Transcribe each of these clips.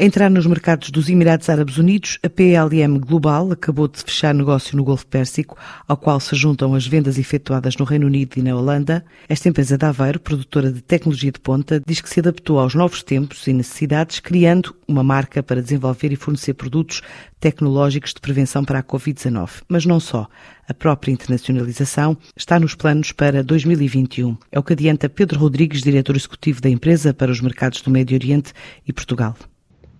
Entrar nos mercados dos Emirados Árabes Unidos, a PLM Global acabou de fechar negócio no Golfo Pérsico, ao qual se juntam as vendas efetuadas no Reino Unido e na Holanda. Esta empresa de Aveiro, produtora de tecnologia de ponta, diz que se adaptou aos novos tempos e necessidades, criando uma marca para desenvolver e fornecer produtos tecnológicos de prevenção para a Covid-19. Mas não só. A própria internacionalização está nos planos para 2021. É o que adianta Pedro Rodrigues, diretor executivo da empresa para os mercados do Médio Oriente e Portugal.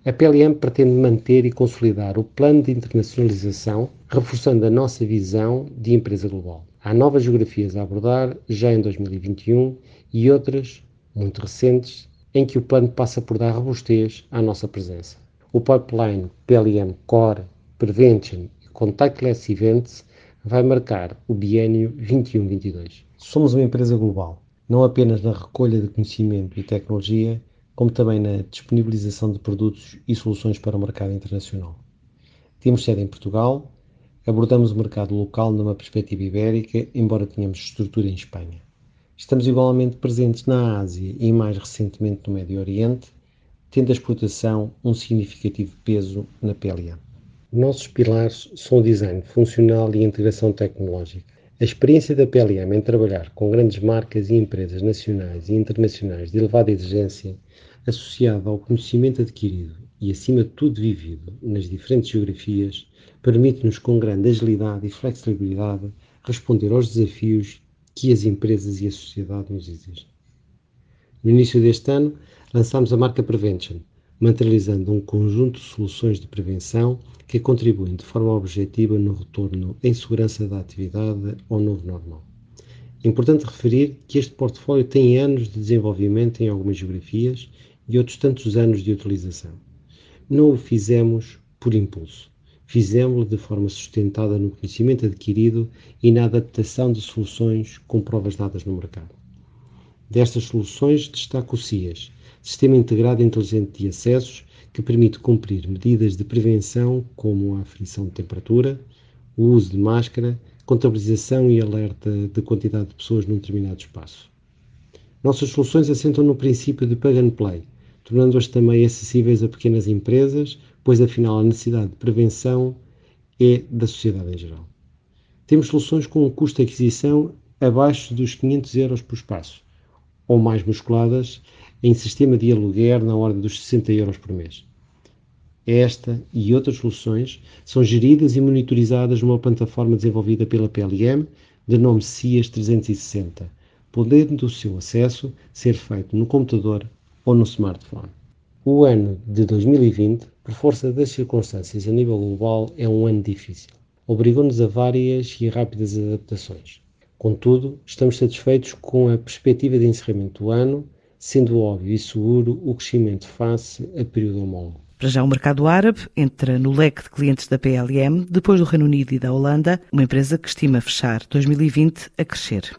A PLM pretende manter e consolidar o plano de internacionalização, reforçando a nossa visão de empresa global. Há novas geografias a abordar já em 2021 e outras, muito recentes, em que o plano passa por dar robustez à nossa presença. O pipeline PLM Core, Prevention e Contactless Events vai marcar o biênio 21-22. Somos uma empresa global, não apenas na recolha de conhecimento e tecnologia, como também na disponibilização de produtos e soluções para o mercado internacional. Temos sede em Portugal, abordamos o mercado local numa perspectiva ibérica, embora tenhamos estrutura em Espanha. Estamos igualmente presentes na Ásia e mais recentemente no Médio Oriente, tendo a exportação um significativo peso na PLA. Nossos pilares são o design funcional e a integração tecnológica. A experiência da PLM em trabalhar com grandes marcas e empresas nacionais e internacionais de elevada exigência associado ao conhecimento adquirido e, acima de tudo, vivido nas diferentes geografias, permite-nos, com grande agilidade e flexibilidade, responder aos desafios que as empresas e a sociedade nos exigem. No início deste ano, lançámos a marca Prevention, materializando um conjunto de soluções de prevenção que contribuem de forma objetiva no retorno em segurança da atividade ao novo normal. É importante referir que este portfólio tem anos de desenvolvimento em algumas geografias e outros tantos anos de utilização. Não o fizemos por impulso. Fizemos-lo de forma sustentada no conhecimento adquirido e na adaptação de soluções com provas dadas no mercado. Destas soluções destaco o CIAS, Sistema Integrado Inteligente de Acessos, que permite cumprir medidas de prevenção como a aferição de temperatura, o uso de máscara, contabilização e alerta de quantidade de pessoas num determinado espaço. Nossas soluções assentam no princípio de plug and play, tornando-as também acessíveis a pequenas empresas, pois afinal a necessidade de prevenção é da sociedade em geral. Temos soluções com um custo de aquisição abaixo dos 500 euros por espaço, ou mais musculadas em sistema de aluguer na ordem dos 60 euros por mês. Esta e outras soluções são geridas e monitorizadas numa plataforma desenvolvida pela PLM, de nome CIAS 360, podendo o seu acesso ser feito no computador ou no smartphone. O ano de 2020, por força das circunstâncias a nível global, é um ano difícil. Obrigou-nos a várias e rápidas adaptações. Contudo, estamos satisfeitos com a perspectiva de encerramento do ano, sendo óbvio e seguro o crescimento face a período homólogo. Para já o mercado árabe entra no leque de clientes da PLM, depois do Reino Unido e da Holanda, uma empresa que estima fechar 2020 a crescer.